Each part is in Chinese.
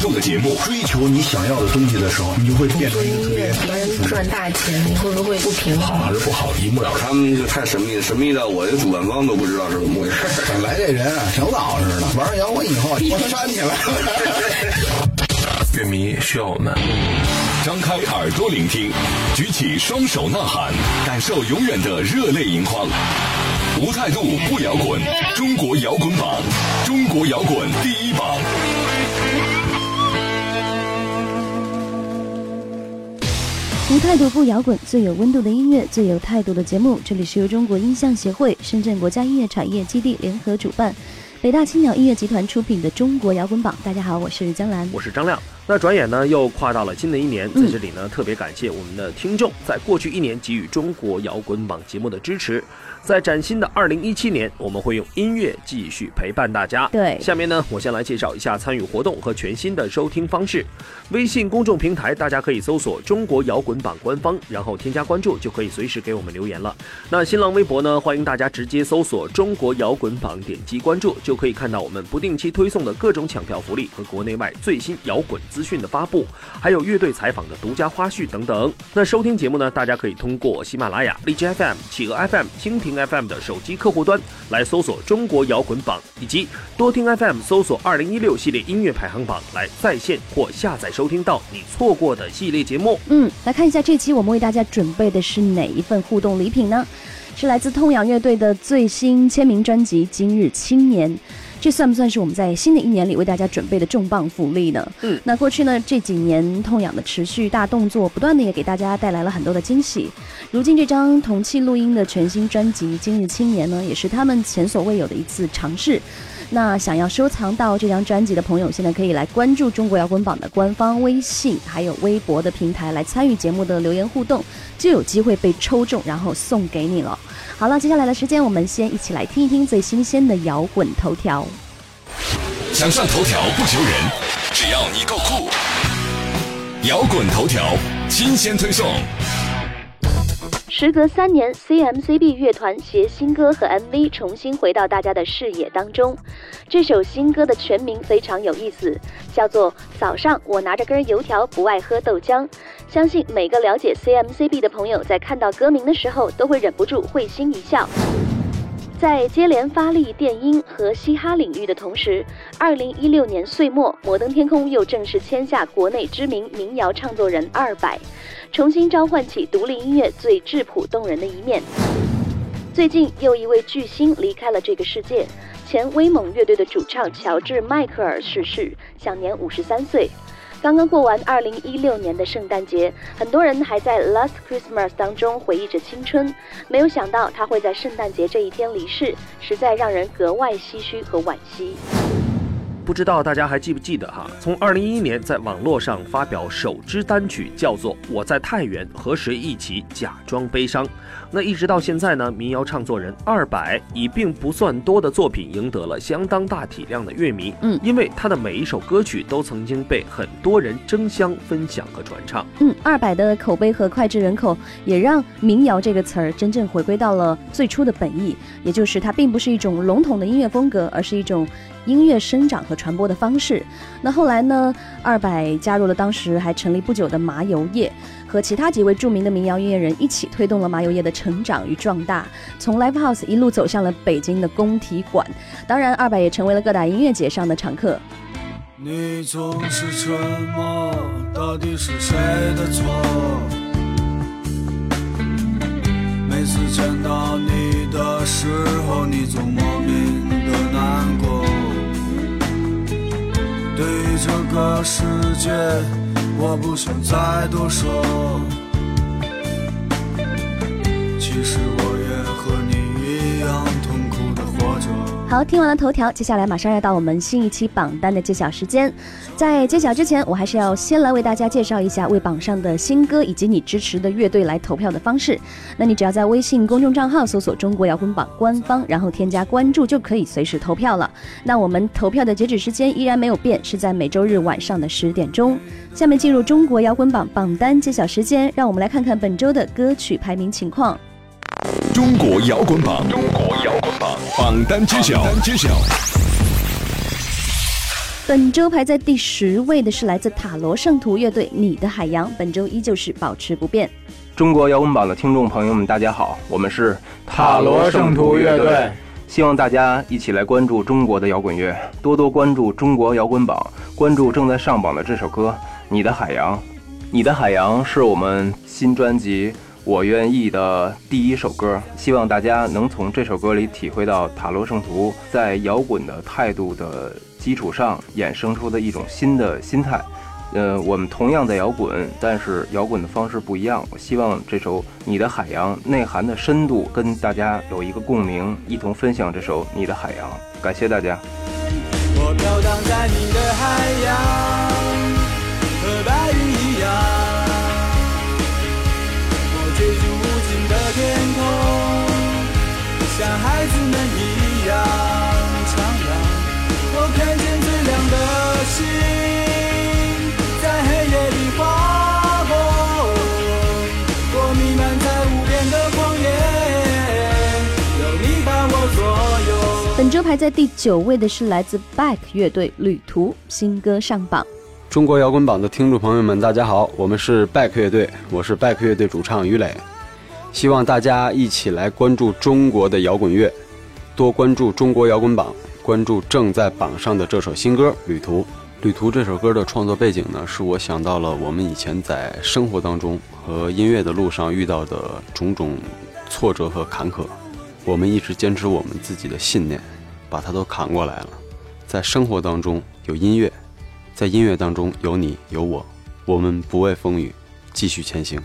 态度的节目。追求你想要的东西的时候，你就会变成一个特，别人赚大钱，你会不会不平衡？好还是不好，一目了然。他们就太神秘了，神秘到我的主办方都不知道是怎么回事。本来这人啊，挺老实的，玩摇滚以后，我煽起来了。乐迷需要我们。张开耳朵聆听，举起双手呐喊，感受永远的热泪盈眶。无态度不摇滚，中国摇滚榜，中国摇滚第一榜。无态度不摇滚，最有温度的音乐，最有态度的节目。这里是由中国音像协会、深圳国家音乐产业基地联合主办，北大青鸟音乐集团出品的《中国摇滚榜》。大家好，我是江兰，我是张亮。那转眼呢，又跨到了新的一年，在这里呢，特别感谢我们的听众，在过去一年给予《中国摇滚榜》节目的支持。在崭新的二零一七年，我们会用音乐继续陪伴大家。对，下面呢，我先来介绍一下参与活动和全新的收听方式。微信公众平台，大家可以搜索“中国摇滚榜”官方，然后添加关注，就可以随时给我们留言了。那新浪微博呢，欢迎大家直接搜索“中国摇滚榜”，点击关注，就可以看到我们不定期推送的各种抢票福利和国内外最新摇滚资讯的发布，还有乐队采访的独家花絮等等。那收听节目呢，大家可以通过喜马拉雅、荔枝 FM、企鹅 FM、蜻蜓。FM 的手机客户端来搜索“中国摇滚榜”，以及多听 FM 搜索“二零一六系列音乐排行榜”来在线或下载收听到你错过的系列节目。嗯，来看一下这期我们为大家准备的是哪一份互动礼品呢？是来自痛仰乐队的最新签名专辑《今日青年》。这算不算是我们在新的一年里为大家准备的重磅福利呢？嗯，那过去呢这几年痛痒的持续大动作，不断的也给大家带来了很多的惊喜。如今这张同期录音的全新专辑《今日青年》呢，也是他们前所未有的一次尝试。那想要收藏到这张专辑的朋友，现在可以来关注中国摇滚榜的官方微信，还有微博的平台来参与节目的留言互动，就有机会被抽中，然后送给你了。好了，接下来的时间，我们先一起来听一听最新鲜的摇滚头条。想上头条不求人，只要你够酷。摇滚头条新鲜推送。时隔三年，CMCB 乐团携新歌和 MV 重新回到大家的视野当中。这首新歌的全名非常有意思，叫做《早上我拿着根油条不爱喝豆浆》。相信每个了解 CMCB 的朋友在看到歌名的时候，都会忍不住会心一笑。在接连发力电音和嘻哈领域的同时，二零一六年岁末，摩登天空又正式签下国内知名民谣唱作人二百，重新召唤起独立音乐最质朴动人的一面。最近又一位巨星离开了这个世界，前威猛乐队的主唱乔治·迈克尔逝世，享年五十三岁。刚刚过完二零一六年的圣诞节，很多人还在 Last Christmas 当中回忆着青春，没有想到他会在圣诞节这一天离世，实在让人格外唏嘘和惋惜。不知道大家还记不记得哈？从二零一一年在网络上发表首支单曲，叫做《我在太原和谁一起假装悲伤》。那一直到现在呢，民谣唱作人二百以并不算多的作品赢得了相当大体量的乐迷。嗯，因为他的每一首歌曲都曾经被很多人争相分享和传唱。嗯，二百的口碑和脍炙人口，也让民谣这个词儿真正回归到了最初的本意，也就是它并不是一种笼统的音乐风格，而是一种音乐生长和传播的方式。那后来呢，二百加入了当时还成立不久的麻油叶。和其他几位著名的民谣音乐人一起推动了麻油叶的成长与壮大，从 Live House 一路走向了北京的工体馆。当然，二百也成为了各大音乐节上的常客。你总是沉默，到底是谁的错？每次见到你的时候，你总默对于这个世界。我不想再多说，其实我好，听完了头条，接下来马上要到我们新一期榜单的揭晓时间。在揭晓之前，我还是要先来为大家介绍一下为榜上的新歌以及你支持的乐队来投票的方式。那你只要在微信公众账号搜索“中国摇滚榜”官方，然后添加关注，就可以随时投票了。那我们投票的截止时间依然没有变，是在每周日晚上的十点钟。下面进入中国摇滚榜榜单揭晓时间，让我们来看看本周的歌曲排名情况。中国摇滚榜，中国摇榜榜单揭晓。本周排在第十位的是来自塔罗圣徒乐队《你的海洋》，本周依旧是保持不变。中国摇滚榜的听众朋友们，大家好，我们是塔罗圣徒乐队，希望大家一起来关注中国的摇滚乐，多多关注中国摇滚榜，关注正在上榜的这首歌《你的海洋》。《你的海洋》是我们新专辑。我愿意的第一首歌，希望大家能从这首歌里体会到塔罗圣徒在摇滚的态度的基础上衍生出的一种新的心态。呃，我们同样在摇滚，但是摇滚的方式不一样。我希望这首《你的海洋》内涵的深度跟大家有一个共鸣，一同分享这首《你的海洋》。感谢大家。我飘荡在你的海洋，像孩子们一样徜徉，我看见最亮的星在黑夜里划过，我弥漫在无边的旷野，有你伴我左右。本周排在第九位的是来自 Back 乐队《旅途》新歌上榜。中国摇滚榜的听众朋友们，大家好，我们是 Back 乐队，我是 Back 乐队主唱于磊。希望大家一起来关注中国的摇滚乐，多关注中国摇滚榜，关注正在榜上的这首新歌《旅途》。《旅途》这首歌的创作背景呢，是我想到了我们以前在生活当中和音乐的路上遇到的种种挫折和坎坷。我们一直坚持我们自己的信念，把它都扛过来了。在生活当中有音乐，在音乐当中有你有我，我们不畏风雨，继续前行。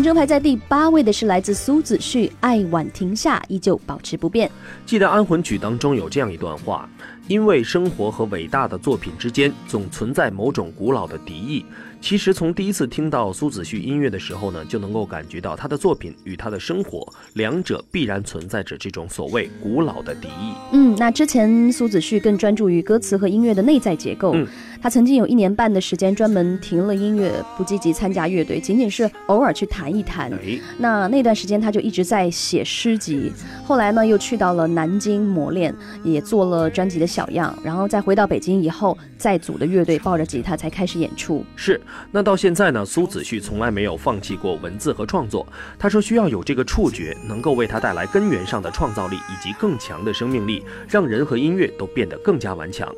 本周排在第八位的是来自苏子旭，《爱晚亭下》依旧保持不变。记得《安魂曲》当中有这样一段话：因为生活和伟大的作品之间总存在某种古老的敌意。其实从第一次听到苏子旭音乐的时候呢，就能够感觉到他的作品与他的生活两者必然存在着这种所谓古老的敌意。嗯，那之前苏子旭更专注于歌词和音乐的内在结构。嗯，他曾经有一年半的时间专门停了音乐，不积极参加乐队，仅仅是偶尔去弹一弹。那那段时间他就一直在写诗集。后来呢，又去到了南京磨练，也做了专辑的小样。然后再回到北京以后，再组的乐队，抱着吉他才开始演出。是。那到现在呢？苏子旭从来没有放弃过文字和创作。他说，需要有这个触觉，能够为他带来根源上的创造力以及更强的生命力，让人和音乐都变得更加顽强。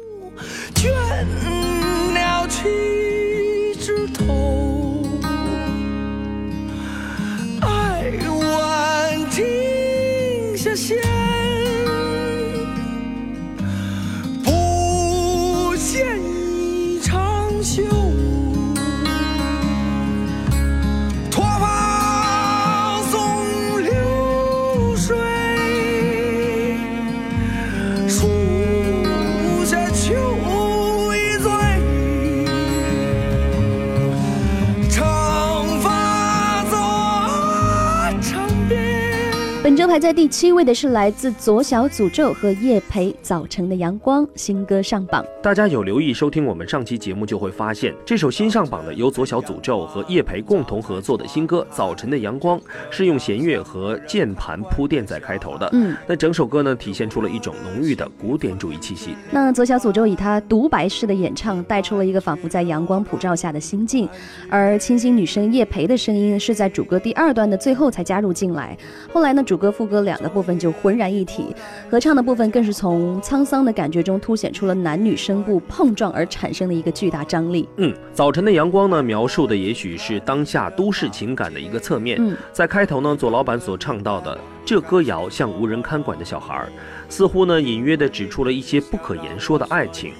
排在第七位的是来自左小诅咒和叶培《早晨的阳光》新歌上榜。大家有留意收听我们上期节目，就会发现这首新上榜的由左小诅咒和叶培共同合作的新歌《早晨的阳光》，是用弦乐和键盘铺垫在开头的。嗯，那整首歌呢，体现出了一种浓郁的古典主义气息。那左小诅咒以他独白式的演唱，带出了一个仿佛在阳光普照下的心境，而清新女生叶培的声音是在主歌第二段的最后才加入进来。后来呢，主歌。副歌两个部分就浑然一体，合唱的部分更是从沧桑的感觉中凸显出了男女声部碰撞而产生的一个巨大张力。嗯，早晨的阳光呢，描述的也许是当下都市情感的一个侧面。嗯，在开头呢，左老板所唱到的这歌谣像无人看管的小孩，似乎呢隐约的指出了一些不可言说的爱情。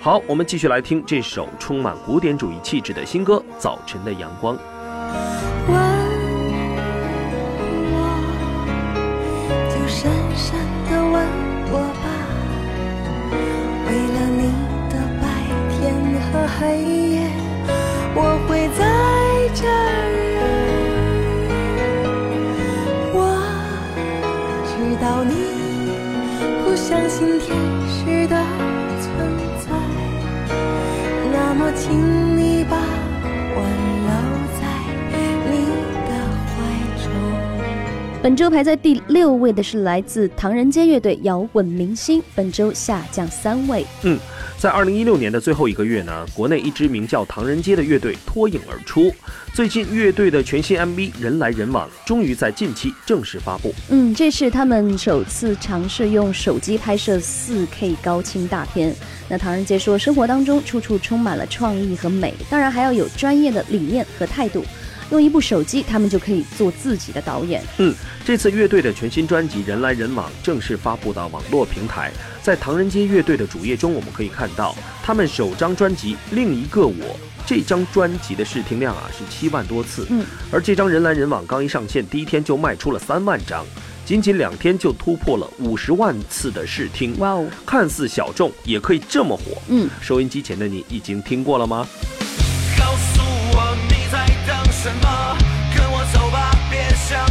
好，我们继续来听这首充满古典主义气质的新歌《早晨的阳光》。本周排在第六位的是来自唐人街乐队摇滚明星，本周下降三位。嗯，在二零一六年的最后一个月呢，国内一支名叫唐人街的乐队脱颖而出。最近乐队的全新 MV《人来人往》终于在近期正式发布。嗯，这是他们首次尝试用手机拍摄 4K 高清大片。那唐人街说，生活当中处处充满了创意和美，当然还要有专业的理念和态度。用一部手机，他们就可以做自己的导演。嗯，这次乐队的全新专辑《人来人往》正式发布到网络平台。在唐人街乐队的主页中，我们可以看到他们首张专辑《另一个我》这张专辑的试听量啊是七万多次。嗯，而这张《人来人往》刚一上线，第一天就卖出了三万张，仅仅两天就突破了五十万次的试听。哇哦，看似小众，也可以这么火。嗯，收音机前的你已经听过了吗？什么？跟我走吧，别想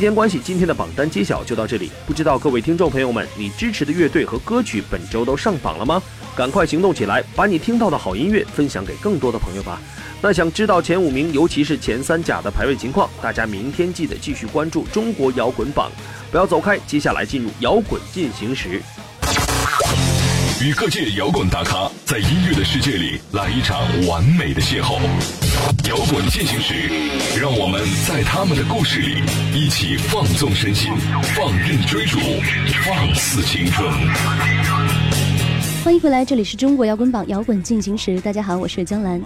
时间关系，今天的榜单揭晓就到这里。不知道各位听众朋友们，你支持的乐队和歌曲本周都上榜了吗？赶快行动起来，把你听到的好音乐分享给更多的朋友吧。那想知道前五名，尤其是前三甲的排位情况，大家明天记得继续关注中国摇滚榜，不要走开。接下来进入摇滚进行时。与各界摇滚大咖在音乐的世界里来一场完美的邂逅。摇滚进行时，让我们在他们的故事里一起放纵身心，放任追逐，放肆青春。欢迎回来，这里是中国摇滚榜摇滚进行时。大家好，我是江兰。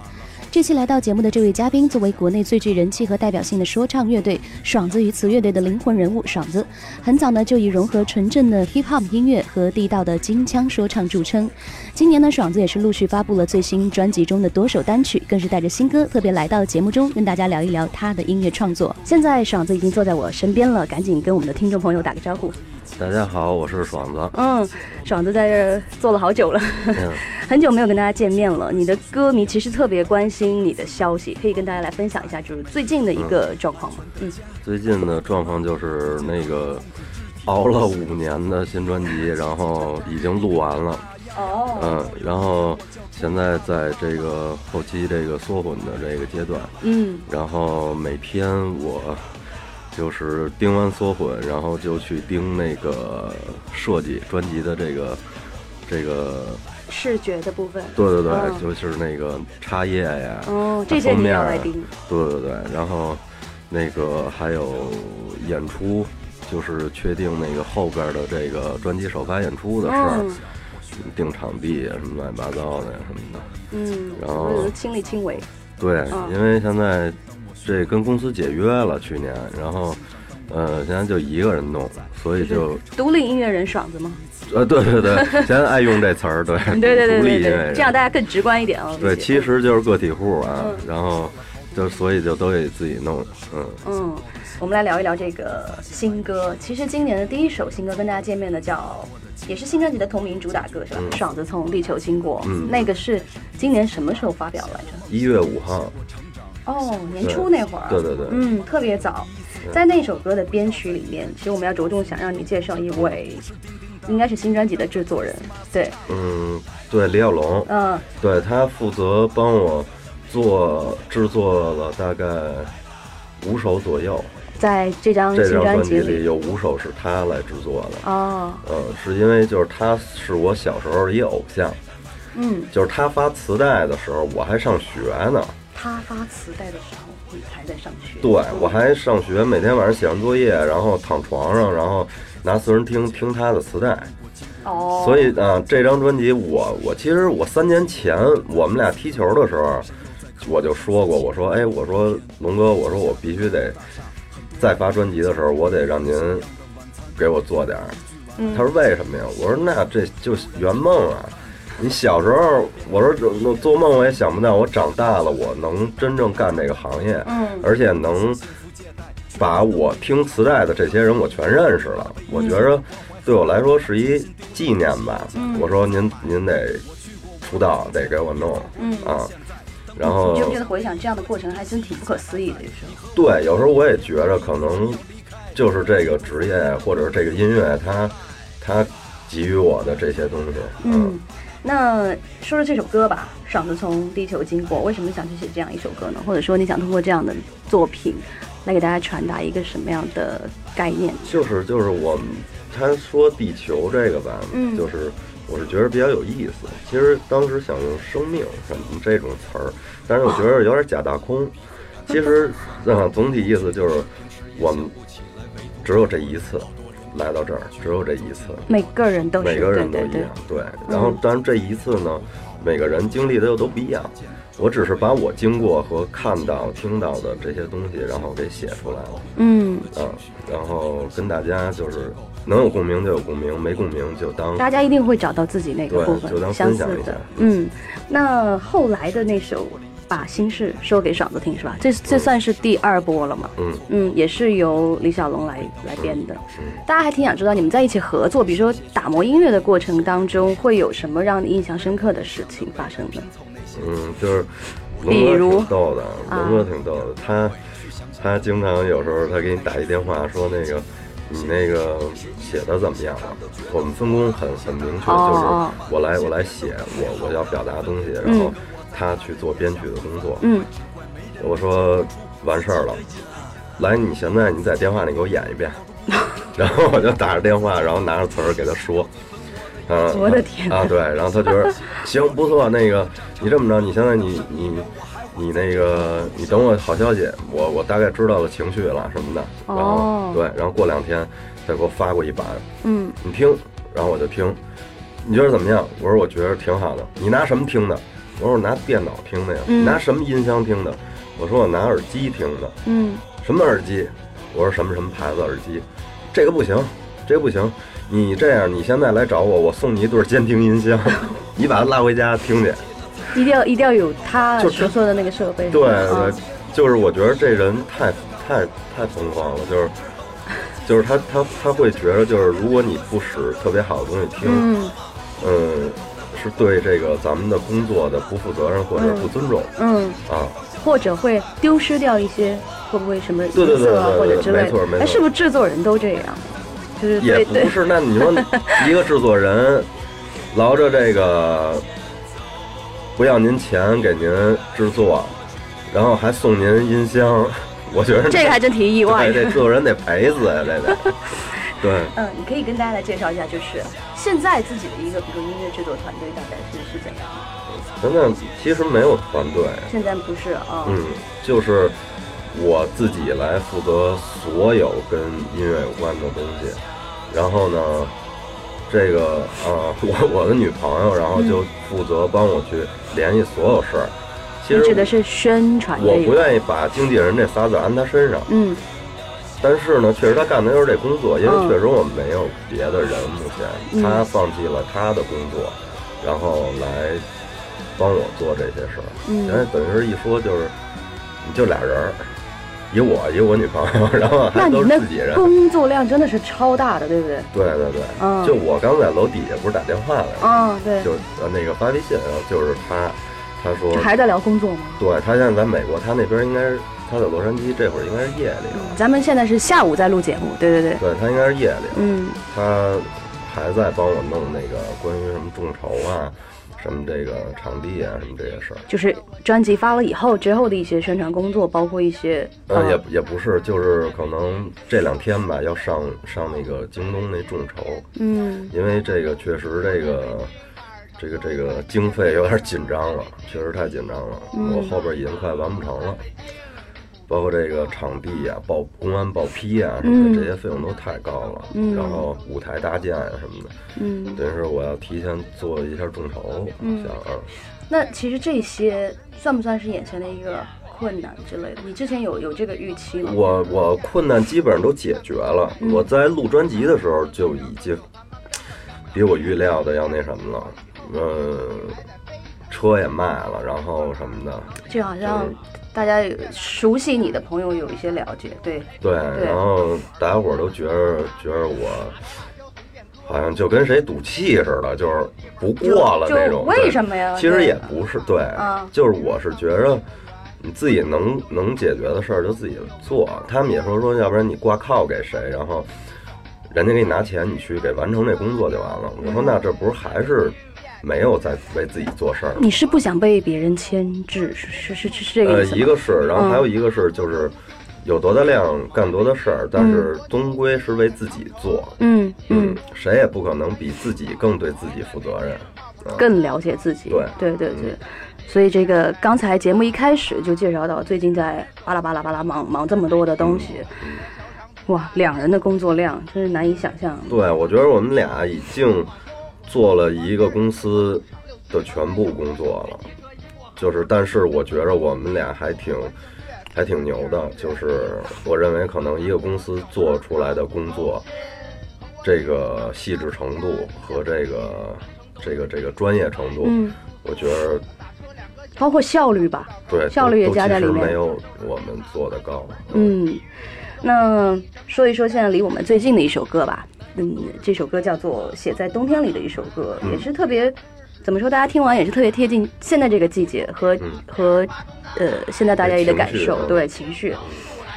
这期来到节目的这位嘉宾，作为国内最具人气和代表性的说唱乐队爽子与此乐队的灵魂人物，爽子很早呢就以融合纯正的 hip hop 音乐和地道的金腔说唱著称。今年呢，爽子也是陆续发布了最新专辑中的多首单曲，更是带着新歌特别来到节目中，跟大家聊一聊他的音乐创作。现在爽子已经坐在我身边了，赶紧跟我们的听众朋友打个招呼。大家好，我是爽子。嗯，爽子在这儿坐了好久了，很久没有跟大家见面了。你的歌迷其实特别关心你的消息，可以跟大家来分享一下，就是最近的一个状况吗？嗯，最近的状况就是那个熬了五年的新专辑，然后已经录完了。哦，嗯，然后现在在这个后期这个缩混的这个阶段，嗯，然后每天我就是盯完缩混，然后就去盯那个设计专辑的这个这个，视觉的部分。对对对，嗯就是那个插页呀，哦，这些你封面啊要来盯。对对对，然后那个还有演出，就是确定那个后边的这个专辑首发演出的事儿，嗯定场地啊什么乱七八糟的什么的。嗯，然后就是亲力亲为。对，嗯因为现在这跟公司解约了，去年，然后呃现在就一个人弄，所以就独立音乐人爽子吗？呃对对对，现在爱用这词儿，对 对对对对对，这样大家更直观一点哦。对，其实就是个体户啊，嗯然后就所以就都得自己弄，嗯。嗯，我们来聊一聊这个新歌。其实今年的第一首新歌跟大家见面的叫，也是新专辑的同名主打歌是吧？嗯爽子从地球经过，嗯那个是今年什么时候发表来着？一月五号，哦，年初那会儿。对对对。嗯，特别早。在那首歌的编曲里面，其实我们要着重想让你介绍一位，应该是新专辑的制作人。对，嗯，对，李小龙，嗯。对他负责帮我做制作了大概五首左右，在这张新这张专辑辑里有五首是他来制作的。哦，呃，是因为就是他是我小时候一偶像，嗯，就是他发磁带的时候我还上学呢，他发磁带的时候，你还在上学。对我还上学，每天晚上写完作业，然后躺床上，然后拿随身听听他的磁带。哦，所以啊、这张专辑我我其实我三年前我们俩踢球的时候，我就说过，我说哎，我说龙哥，我说我必须得再发专辑的时候，我得让您给我做点儿。嗯他说为什么呀？我说那这就圆梦啊。你小时候，我说我做梦我也想不到，我长大了我能真正干这个行业，嗯而且能把我听磁带的这些人我全认识了。我觉着对我来说是一纪念吧。嗯我说您您得出道，得给我弄，嗯啊。然后你觉不觉得回想这样的过程还真挺不可思议的？有时候，对，有时候我也觉着可能就是这个职业或者是这个音乐，它它给予我的这些东西，嗯，那说说这首歌吧，《爽子从地球经过》，为什么想去写这样一首歌呢？或者说你想通过这样的作品来给大家传达一个什么样的概念？就是就是我们他说地球这个吧，嗯就是我是觉得比较有意思。其实当时想用生命什么这种词儿，但是我觉得有点假大空。其实啊，总体意思就是我们只有这一次来到这儿，只有这一次。每个人都是每个人都对对一样，对。然后，当然这一次呢，每个人经历的又都不一样。我只是把我经过和看到、听到的这些东西，然后给写出来了。嗯，啊，然后跟大家就是能有共鸣就有共鸣，没共鸣就当大家一定会找到自己那个对部分分享一下。嗯，那后来的那首《把心事说给爽子听》是吧？这这算是第二波了嘛？嗯嗯，也是由李小龙来来编的。大家还挺想知道你们在一起合作，比如说打磨音乐的过程当中，会有什么让你印象深刻的事情发生呢？嗯，就是比如龙哥挺逗的，啊龙哥挺逗的，他他经常有时候他给你打一电话说那个你那个写的怎么样了？我们分工很很明确，哦就是哦我来我来写我我要表达的东西，然后他去做编曲的工作。嗯，我说完事儿了，来你现在你在电话里给我演一遍，然后我就打着电话，然后拿着词儿给他说。嗯，我的天啊！对，然后他觉得行不错，那个 你这么着，你现在你你你那个你等我好消息，我我大概知道了情绪了什么的，然后、哦对，然后过两天再给我发过一版，嗯，你听，然后我就听，你觉得怎么样？我说我觉得挺好的。你拿什么听的？我说我拿电脑听的呀。嗯你拿什么音箱听的？我说我拿耳机听的。嗯，什么耳机？我说什么什么牌子耳机？这个不行，这个不行。你这样，你现在来找我，我送你一对监听音箱，你把它拉回家听去。一定要一定要有他就说的那个设备。对啊对，就是我觉得这人太太太疯狂了，就是就是他他他会觉得，就是如果你不使特别好的东西听，嗯嗯，是对这个咱们的工作的不负责任或者不尊重、嗯，啊。或者会丢失掉一些，会不会什么对对对或者之类的？没错没错哎，是不是制作人都这样？就是也不是，那你说一个 制作人劳着这个不要您钱给您制作，然后还送您音箱，我觉得这个还真挺意外对，这制作人得赔死呀，这得。对，嗯，你可以跟大家来介绍一下，就是现在自己的一个，比如说音乐制作团队大概是是怎样？的？现在其实没有团队，现在不是啊，嗯，就是我自己来负责所有跟音乐有关的东西，然后呢，这个啊，我我的女朋友，然后就负责帮我去联系所有事儿。其实指的是宣传我不愿意把经纪人这仨字安他身上，嗯但是呢，确实他干的就是这工作，因为嗯。确实我们没有别的人，目前嗯。他放弃了他的工作，然后来帮我做这些事儿。嗯。因为等于是一说就是，你就俩人儿，以我以我女朋友，然后还都是自己人。工作量真的是超大的，对不对？对对对，嗯。就我刚在楼底下不是打电话来了，啊，对，就呃那个发微信，然后就是他，他说还在聊工作吗？对他现在在美国，他那边应该是他在洛杉矶，这会儿应该是夜里了。咱们现在是下午在录节目，对对对，对他应该是夜里了。嗯他还在帮我弄那个关于什么众筹啊，什么这个场地啊，什么这些事儿。就是专辑发了以后之后的一些宣传工作，包括一些呃，呃也也不是，就是可能这两天吧，要上上那个京东那众筹，嗯因为这个确实这个这个这个经费有点紧张了，确实太紧张了，嗯我后边已经快完不成了。包括这个场地呀、报公安报批啊什么的，嗯这些费用都太高了。嗯然后舞台搭建啊什么的，嗯。等于是我要提前做一下众筹，嗯想啊，那其实这些算不算是眼前的一个困难之类的？你之前有有这个预期吗？我我困难基本上都解决了。嗯我在录专辑的时候就已经比我预料的要那什么了，嗯，车也卖了，然后什么的，就好像大家熟悉你的朋友有一些了解，对，对，对然后大家伙儿都觉着觉着我好像就跟谁赌气似的，就是不过了就那种。为什么呀其实也不是，对，啊就是我是觉着你自己能能解决的事儿就自己做。他们也说说，要不然你挂靠给谁，然后人家给你拿钱，你去给完成这工作就完了。我说那这不是还是没有在为自己做事儿吗？你是不想被别人牵制，是是是是这个呃，意思呃？一个是，然后还有嗯一个是就是。有多大量干多大事儿，但是终归是为自己做。嗯嗯，谁也不可能比自己更对自己负责任。啊更了解自己，对对对对。所以这个刚才节目一开始就介绍到，最近在巴拉巴拉巴拉忙忙这么多的东西，嗯哇，两人的工作量真是难以想象。对，我觉得我们俩已经做了一个公司的全部工作了，就是，但是我觉着我们俩还挺还挺牛的，就是我认为可能一个公司做出来的工作，这个细致程度和这个这个这个专业程度，嗯，我觉得包括效率吧，对效率也都加在里面没有我们做的高。嗯，那说一说现在离我们最近的一首歌吧。嗯，这首歌叫做《写在冬天里的一首歌》，嗯也是特别，怎么说？大家听完也是特别贴近现在这个季节和、和呃现在大家的感受，对情绪。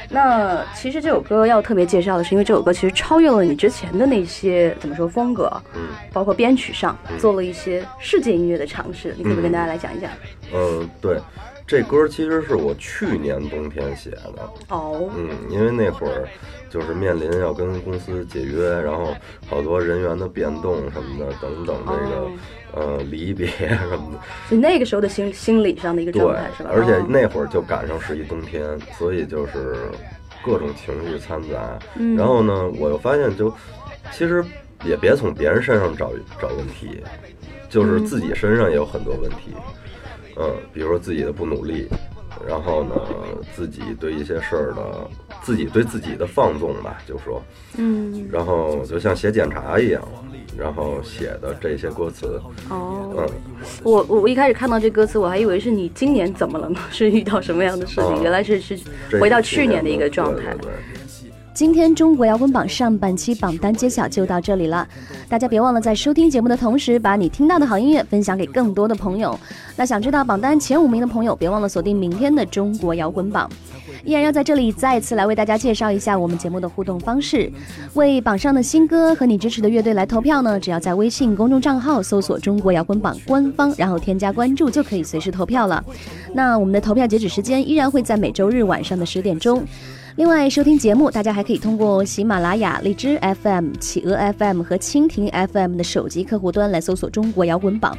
那其实这首歌要特别介绍的是，因为这首歌其实超越了你之前的那些怎么说风格，嗯，包括编曲上嗯做了一些世界音乐的尝试。你可不可以跟嗯大家来讲一讲？嗯，对，这歌其实是我去年冬天写的。哦，嗯，因为那会儿就是面临要跟公司解约，然后好多人员的变动什么的，等等这个、哦呃离别什么的。所以那个时候的心心理上的一个状态是吧？，而且哦那会儿就赶上是一冬天，所以就是各种情绪掺杂。嗯然后呢，我又发现就其实也别从别人身上找找问题，就是嗯自己身上也有很多问题。嗯，比如说自己的不努力，然后呢，自己对一些事儿的，自己对自己的放纵吧，就说，嗯，然后就像写检查一样，然后写的这些歌词，哦，嗯，我我一开始看到这歌词，我还以为是你今年怎么了呢？是遇到什么样的事情？哦原来是是回到去年的一个状态。对对对今天中国摇滚榜上半期榜单揭晓就到这里了，大家别忘了在收听节目的同时，把你听到的好音乐分享给更多的朋友。那想知道榜单前五名的朋友，别忘了锁定明天的中国摇滚榜。依然要在这里再次来为大家介绍一下我们节目的互动方式，为榜上的新歌和你支持的乐队来投票呢，只要在微信公众账号搜索“中国摇滚榜”官方，然后添加关注就可以随时投票了。那我们的投票截止时间依然会在每周日晚上的十点钟。另外，收听节目，大家还可以通过喜马拉雅、荔枝 FM、企鹅 FM 和蜻蜓 FM 的手机客户端来搜索“中国摇滚榜”。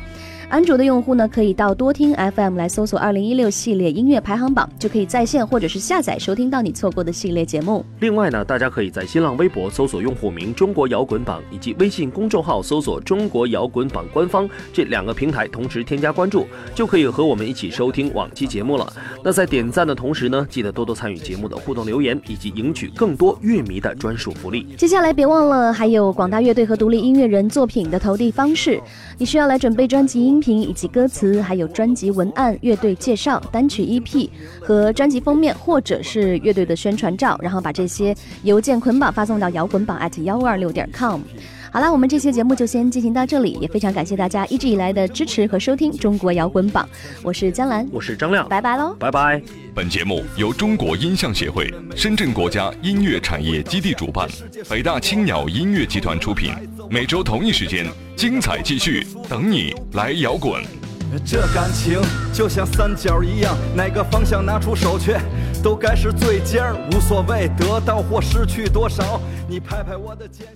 安卓的用户呢，可以到多听 FM 来搜索“二零一六系列音乐排行榜”，就可以在线或者是下载收听到你错过的系列节目。另外呢，大家可以在新浪微博搜索用户名“中国摇滚榜”，以及微信公众号搜索“中国摇滚榜官方”这两个平台同时添加关注，就可以和我们一起收听往期节目了。那在点赞的同时呢，记得多多参与节目的互动留言，以及赢取更多乐迷的专属福利。接下来别忘了还有广大乐队和独立音乐人作品的投递方式，你需要来准备专辑以及歌词，还有专辑文案、乐队介绍、单曲 EP 和专辑封面，或者是乐队的宣传照，然后把这些邮件捆绑发送到摇滚榜 at 幺二六点 com。好了，我们这期节目就先进行到这里，也非常感谢大家一直以来的支持和收听中国摇滚榜，我是江兰，我是张亮，拜拜喽，拜拜。本节目由中国音像协会、深圳国家音乐产业基地主办，北大青鸟音乐集团出品。每周同一时间，精彩继续，等你来摇滚。这感情就像三角一样，哪个方向拿出手去，都该是最尖儿。无所谓得到或失去多少，你拍拍我的肩。